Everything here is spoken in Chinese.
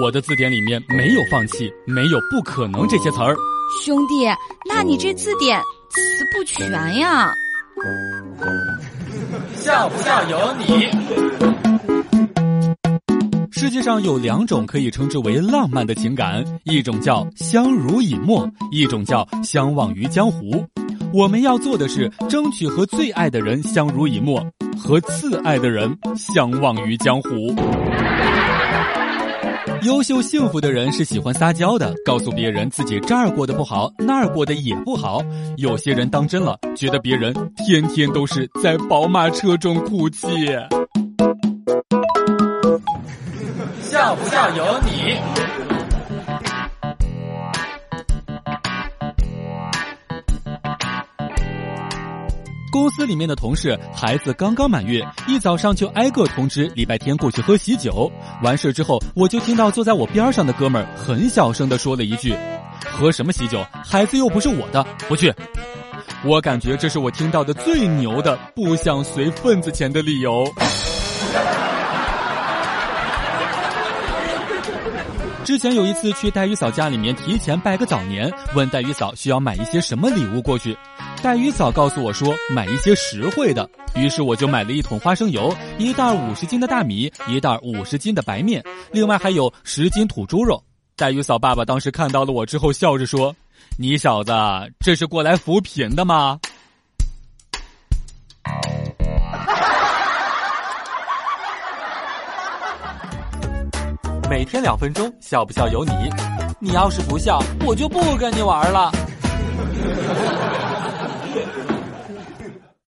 我的字典里面没有放弃，没有不可能这些词儿。兄弟，那你这字典词不全呀？笑不笑由你。世界上有两种可以称之为浪漫的情感，一种叫相濡以沫，一种叫相忘于江湖。我们要做的是争取和最爱的人相濡以沫，和次爱的人相忘于江湖。优秀幸福的人是喜欢撒娇的，告诉别人自己这儿过得不好，那儿过得也不好。有些人当真了，觉得别人天天都是在宝马车中哭泣。笑不笑由你。公司里面的同事孩子刚刚满月，一早上就挨个通知礼拜天过去喝喜酒。完事之后，我就听到坐在我边上的哥们儿很小声的说了一句：“喝什么喜酒？孩子又不是我的，不去。”我感觉这是我听到的最牛的不想随份子钱的理由。之前有一次去黛玉嫂家里面提前拜个早年，问黛玉嫂需要买一些什么礼物过去。黛玉嫂告诉我说买一些实惠的，于是我就买了一桶花生油，一袋五十斤的大米，一袋五十斤的白面，另外还有十斤土猪肉。黛玉嫂爸爸当时看到了我之后，笑着说：“你小子这是过来扶贫的吗？” 每天两分钟，笑不笑由你。你要是不笑，我就不跟你玩了。